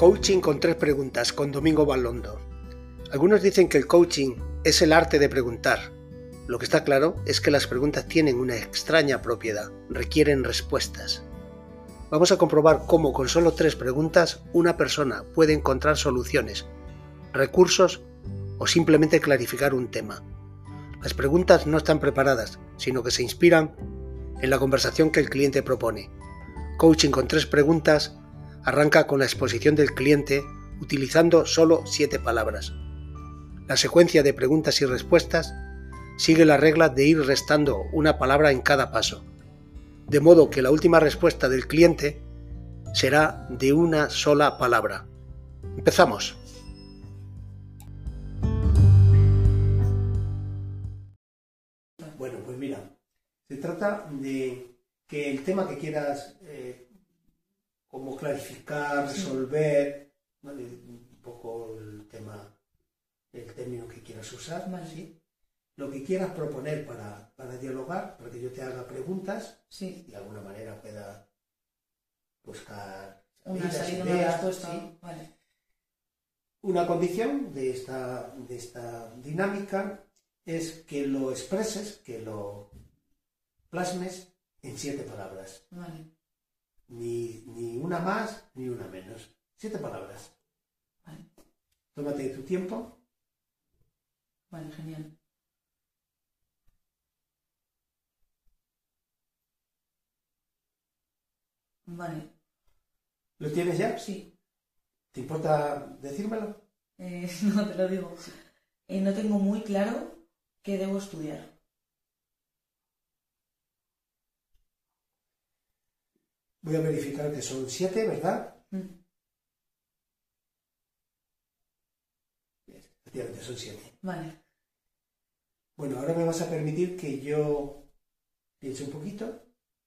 Coaching con tres preguntas con Domingo Balondo. Algunos dicen que el coaching es el arte de preguntar. Lo que está claro es que las preguntas tienen una extraña propiedad, requieren respuestas. Vamos a comprobar cómo con solo tres preguntas una persona puede encontrar soluciones, recursos o simplemente clarificar un tema. Las preguntas no están preparadas, sino que se inspiran en la conversación que el cliente propone. Coaching con tres preguntas arranca con la exposición del cliente utilizando solo siete palabras. La secuencia de preguntas y respuestas sigue la regla de ir restando una palabra en cada paso, de modo que la última respuesta del cliente será de una sola palabra. Empezamos. Bueno, pues mira, se trata de que el tema que quieras eh, como clarificar, resolver, un poco el tema, el término que quieras usar, lo que quieras proponer para, dialogar, para que yo te haga preguntas y de alguna manera pueda buscar una salida, una respuesta. Una condición de esta, de esta dinámica es que lo expreses, que lo plasmes en siete palabras. Ni, ni, una más ni una menos. Siete palabras. Vale. Tómate tu tiempo. Vale, genial. Vale. ¿Lo tienes ya? Sí. ¿Te importa decírmelo? Eh, no, te lo digo. Eh, no tengo muy claro qué debo estudiar. Voy a verificar que son siete, ¿verdad? Mm. Efectivamente, son siete. Vale. Bueno, ahora me vas a permitir que yo piense un poquito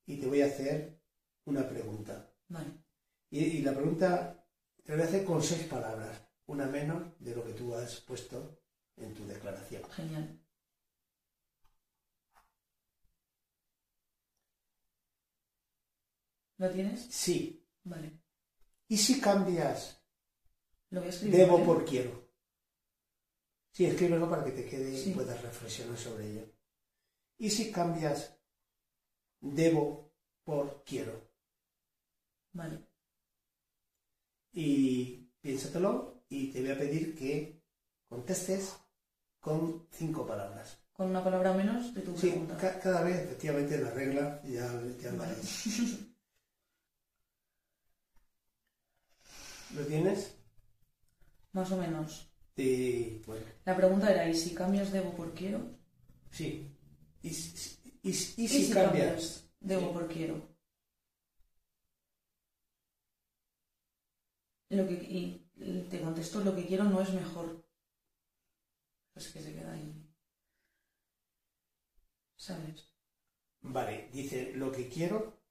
y te voy a hacer una pregunta. Vale. Y, la pregunta te la voy a hacer con seis palabras, una menos de lo que tú has puesto en tu declaración. Genial. ¿Lo tienes? Sí. Vale. ¿Y si cambias Lo voy a escribir, debo por quiero? Sí, escríbelo para que te quede y puedas reflexionar sobre ello. ¿Y si cambias debo por quiero? Vale. Y piénsatelo y te voy a pedir que contestes con cinco palabras. Con una palabra menos de tu sí, pregunta. cada vez, efectivamente, la regla ya, ya vale. ¿Lo tienes? Más o menos. Sí, bueno. La pregunta era, ¿y si cambias debo por quiero? Sí. ¿Y, y, si, cambias? debo por quiero? Lo que, y te contesto, lo que quiero no es mejor. Es que se queda ahí. ¿Sabes? Vale, dice, lo que quiero...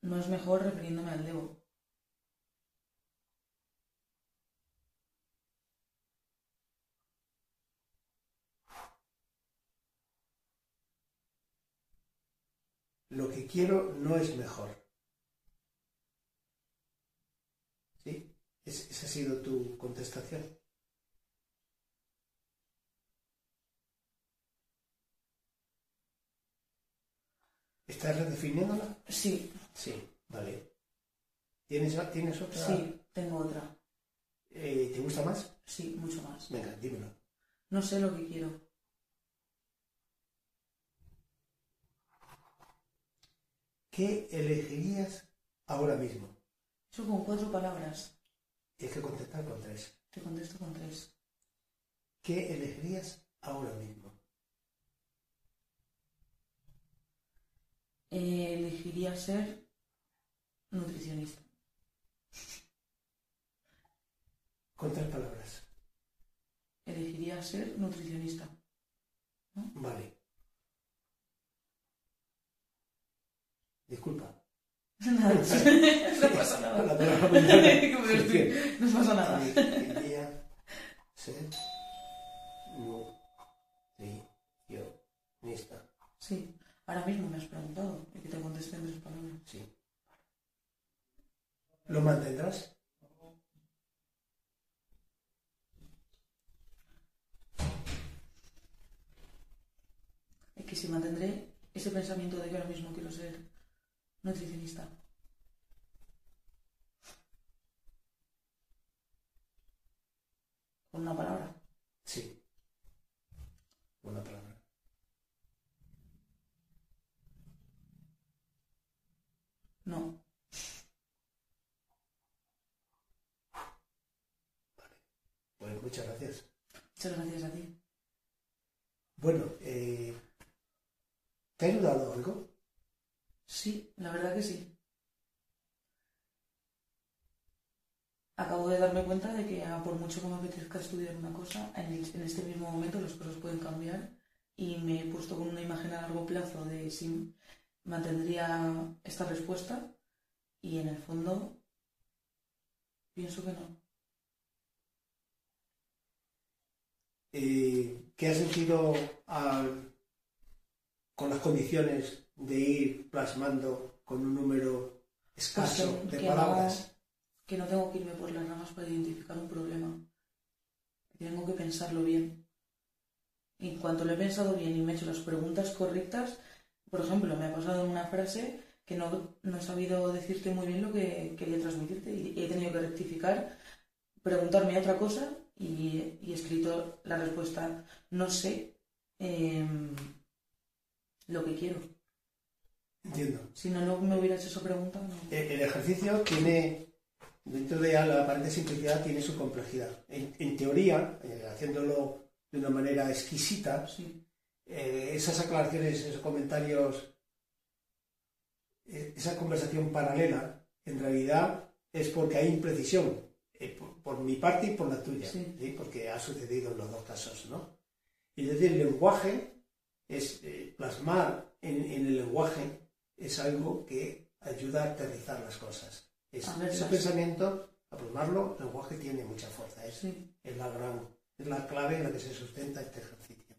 No es mejor refiriéndome al debo. Lo que quiero no es mejor. ¿Sí? esa ha sido tu contestación. ¿Estás redefiniéndola? Sí. Sí, vale. ¿Tienes, ¿tienes otra? Sí, tengo otra. Eh, ¿Te gusta más? Sí, mucho más. Venga, dímelo. No sé lo que quiero. ¿Qué elegirías ahora mismo? Eso con cuatro palabras. Tienes que contestar con tres. Te contesto con tres. ¿Qué elegirías ahora mismo? Eh, elegiría ser nutricionista. Con tres palabras. Elegiría ser nutricionista. Vale. disculpa. Nada. no pasa nada. No pasa nada. Sí. Ahora mismo me has preguntado y que te contesté en esas palabras. Sí. ¿Lo mantendrás? Es que si mantendré ese pensamiento de que ahora mismo quiero ser nutricionista. Con una palabra. Sí. Una palabra. No. Pues muchas gracias. Muchas gracias a ti. Bueno, eh, ¿te ha ayudado algo? Sí, la verdad que sí. Acabo de darme cuenta de que ah, por mucho que me apetezca estudiar una cosa, en, este mismo momento las cosas pueden cambiar y me he puesto con una imagen a largo plazo de si mantendría esta respuesta y en el fondo pienso que no. Eh, ¿Qué has sentido con las condiciones de ir plasmando con un número escaso Pues que- de que palabras? que no tengo que irme por las ramas para identificar un problema. Que tengo que pensarlo bien. Y en cuanto lo he pensado bien y me he hecho las preguntas correctas, por ejemplo, me ha pasado en una frase que no, no he sabido decirte muy bien lo que quería transmitirte y he tenido que rectificar, preguntarme otra cosa y, y he escrito la respuesta, no sé em, lo que quiero. Entiendo. Si no, no me hubieras hecho esa pregunta, no. Eh, El ejercicio tiene, dentro de la aparente simplicidad, tiene su complejidad. En, en teoría, eh, haciéndolo de una manera exquisita, Sí, eh, esas aclaraciones, esos comentarios, esa conversación paralela, en realidad es porque hay imprecisión, eh, por, por mi parte y por la tuya, Sí. ¿sí? porque ha sucedido en los dos casos, ¿no? Es decir, el lenguaje es eh, plasmar en, en el lenguaje es algo que ayuda a aterrizar las cosas. Es, A verlas. ese pensamiento, a plasmarlo, el lenguaje tiene mucha fuerza, es, sí. es la gran, es la clave en la que se sustenta este ejercicio.